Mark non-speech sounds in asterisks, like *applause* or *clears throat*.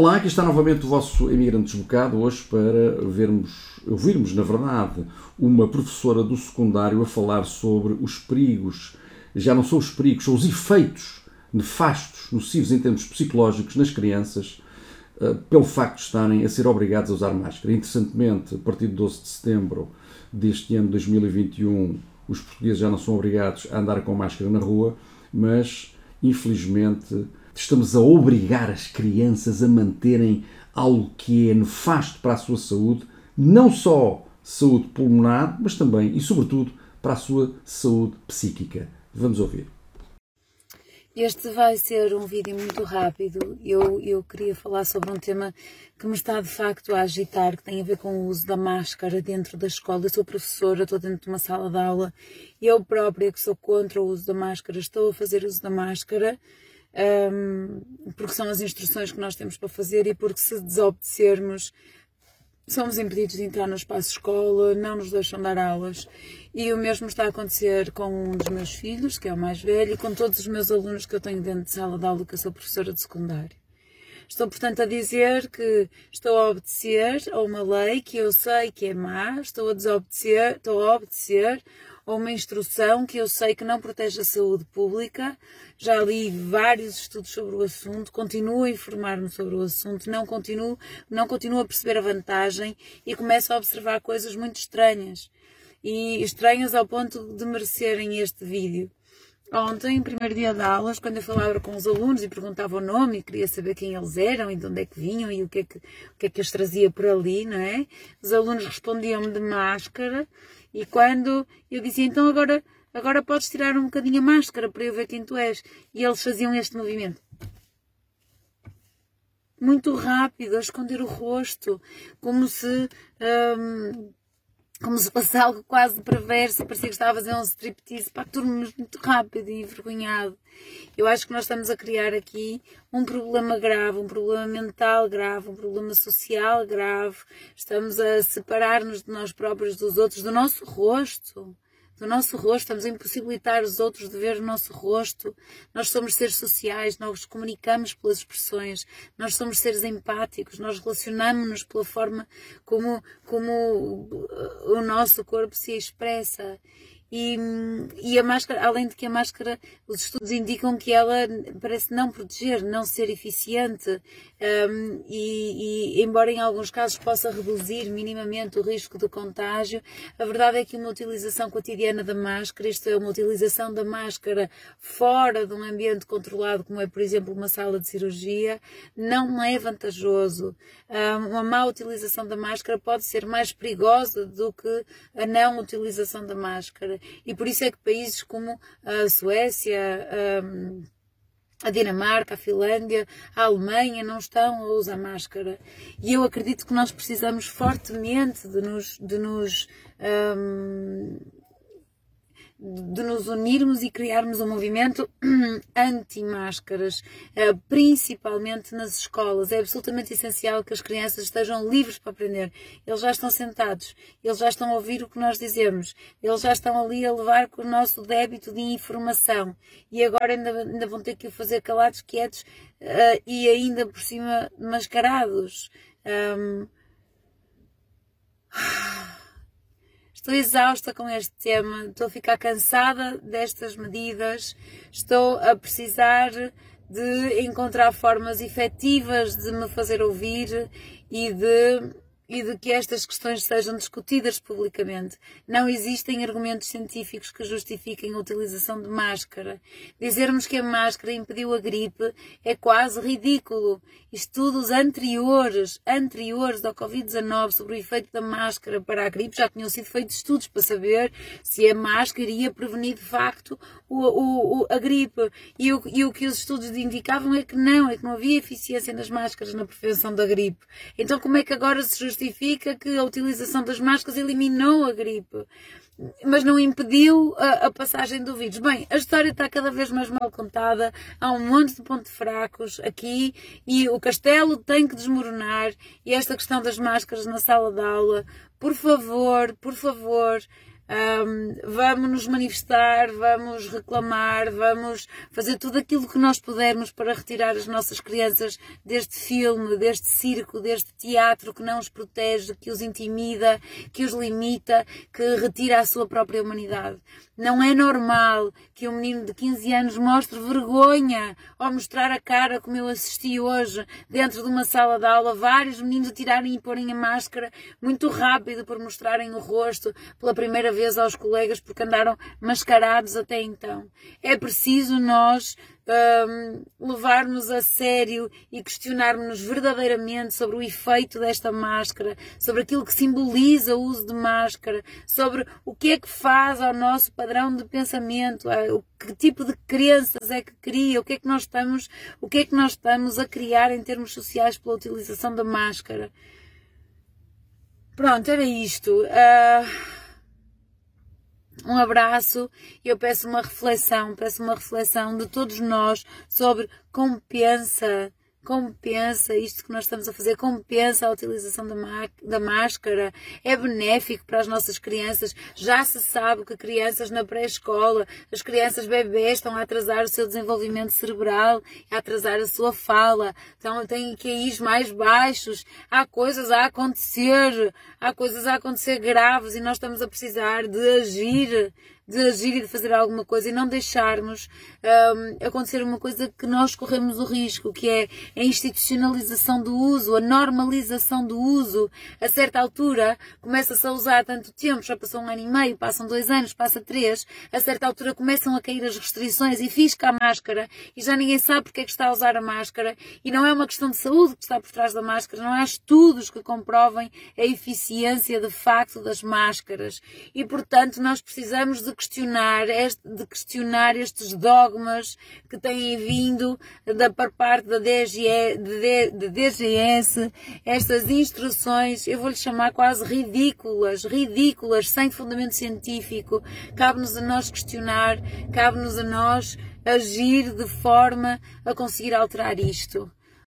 Olá, aqui está novamente o vosso imigrante desbocado, hoje para vermos, ouvirmos, na verdade, uma professora do secundário a falar sobre os perigos, já não são os perigos, são os efeitos nefastos, nocivos em termos psicológicos nas crianças, eh, pelo facto de estarem a ser obrigados a usar máscara. Interessantemente, a partir de 12 de setembro deste ano 2021, os portugueses já não são obrigados a andar com máscara na rua, mas, infelizmente, estamos a obrigar as crianças a manterem algo que é nefasto para a sua saúde, não só saúde pulmonar, mas também e sobretudo para a sua saúde psíquica. Vamos ouvir. Este vai ser um vídeo muito rápido. Eu, eu queria falar sobre um tema que me está de facto a agitar, que tem a ver com o uso da máscara dentro da escola. Eu sou professora, estou dentro de uma sala de aula e eu própria, que sou contra o uso da máscara, estou a fazer uso da máscara um, porque são as instruções que nós temos para fazer e porque se desobedecermos somos impedidos de entrar no espaço escola, não nos deixam dar aulas. E o mesmo está a acontecer com um dos meus filhos, que é o mais velho, e com todos os meus alunos que eu tenho dentro de sala de aula, que eu sou professora de secundário. Estou, portanto, a dizer que estou a obedecer a uma lei que eu sei que é má, estou a desobedecer, estou a obedecer a uma instrução que eu sei que não protege a saúde pública. Já li vários estudos sobre o assunto, continuo a informar-me sobre o assunto, não continuo, não continuo a perceber a vantagem e começo a observar coisas muito estranhas. E estranhas ao ponto de merecerem este vídeo. Ontem, primeiro dia de aulas, quando eu falava com os alunos e perguntava o nome e queria saber quem eles eram e de onde é que vinham e o que é que, o que, é que os trazia por ali, não é? Os alunos respondiam-me de máscara e quando eu dizia, então agora, agora podes tirar um bocadinho a máscara para eu ver quem tu és. E eles faziam este movimento. Muito rápido, a esconder o rosto, como se hum, como se fosse algo quase perverso, parecia que estava a fazer um striptease, para turmas muito rápido e envergonhado. Eu acho que nós estamos a criar aqui um problema grave, um problema mental grave, um problema social grave. Estamos a separar-nos de nós próprios dos outros, do nosso rosto do nosso rosto, estamos a impossibilitar os outros de ver o nosso rosto. Nós somos seres sociais, nós comunicamos pelas expressões, nós somos seres empáticos, nós relacionamos-nos pela forma como, como o nosso corpo se expressa. E, e, a máscara, além de que a máscara, os estudos indicam que ela parece não proteger, não ser eficiente, um, e, e, embora em alguns casos possa reduzir minimamente o risco de contágio, a verdade é que uma utilização cotidiana da máscara, isto é, uma utilização da máscara fora de um ambiente controlado, como é, por exemplo, uma sala de cirurgia, não é vantajoso. Um, uma má utilização da máscara pode ser mais perigosa do que a não utilização da máscara. E por isso é que países como a Suécia, a Dinamarca, a Finlândia, a Alemanha não estão a usar máscara. E eu acredito que nós precisamos fortemente de nos, de nos um, de nos unirmos e criarmos um movimento *clears throat* anti-máscaras, eh, principalmente nas escolas. É absolutamente essencial que as crianças estejam livres para aprender. Eles já estão sentados, eles já estão a ouvir o que nós dizemos, eles já estão ali a levar com o nosso débito de informação e agora ainda, ainda vão ter que o fazer calados, quietos uh, e ainda por cima mascarados. Um, Estou exausta com este tema, estou a ficar cansada destas medidas, estou a precisar de encontrar formas efetivas de me fazer ouvir e de e de que estas questões sejam discutidas publicamente. Não existem argumentos científicos que justifiquem a utilização de máscara. Dizermos que a máscara impediu a gripe é quase ridículo. Estudos anteriores, anteriores ao Covid-19 sobre o efeito da máscara para a gripe já tinham sido feitos estudos para saber se a máscara iria prevenir de facto o, o, a gripe. E o, e o que os estudos indicavam é que não, é que não havia eficiência nas máscaras na prevenção da gripe. Então como é que agora se justifica justifica que a utilização das máscaras eliminou a gripe, mas não impediu a, a, passagem do vírus. Bem, a história está cada vez mais mal contada, há um monte de pontos fracos aqui e o castelo tem que desmoronar. E esta questão das máscaras na sala de aula, por favor, por favor, Um, vamos nos manifestar, vamos reclamar, vamos fazer tudo aquilo que nós pudermos para retirar as nossas crianças deste filme, deste circo, deste teatro que não os protege, que os intimida, que os limita, que retira a sua própria humanidade. Não é normal que um menino de 15 anos mostre vergonha ao mostrar a cara, como eu assisti hoje, dentro de uma sala de aula, vários meninos a tirarem e porem a máscara muito rápido por mostrarem o rosto pela primeira vez aos colegas porque andaram mascarados até então. É preciso nós um, levarmos a sério e questionarmos-nos verdadeiramente sobre o efeito desta máscara, sobre aquilo que simboliza o uso de máscara, sobre o que é que faz ao nosso padrão de pensamento, o que tipo de crenças é que cria, o que é que nós estamos, o que é que nós estamos a criar em termos sociais pela utilização da máscara. Pronto, era isto. Uh um abraço e eu peço uma reflexão, peço uma reflexão de todos nós sobre compensa compensa isto que nós estamos a fazer, compensa a utilização da, da máscara, é benéfico para as nossas crianças. Já se sabe que crianças na pré-escola, as crianças bebês estão a atrasar o seu desenvolvimento cerebral, a atrasar a sua fala, então têm QIs mais baixos, há coisas a acontecer, há coisas a acontecer graves e nós estamos a precisar de agir de agir e de fazer alguma coisa e não deixarmos um, acontecer uma coisa que nós corremos o risco, que é a institucionalização do uso, a normalização do uso. A certa altura começa-se a usar tanto tempo, já passou um ano e meio, passam dois anos, passa três, a certa altura começam a cair as restrições e fisca a máscara e já ninguém sabe porque é que está a usar a máscara e não é uma questão de saúde que está por trás da máscara, não há estudos que comprovem a eficiência de facto das máscaras e portanto nós precisamos de questionar, de questionar estes dogmas que têm vindo da por parte da de, de DGS, estas instruções, eu vou-lhe chamar quase ridículas, ridículas, sem fundamento científico. Cabe-nos a nós questionar, cabe-nos a nós agir de forma a conseguir alterar isto.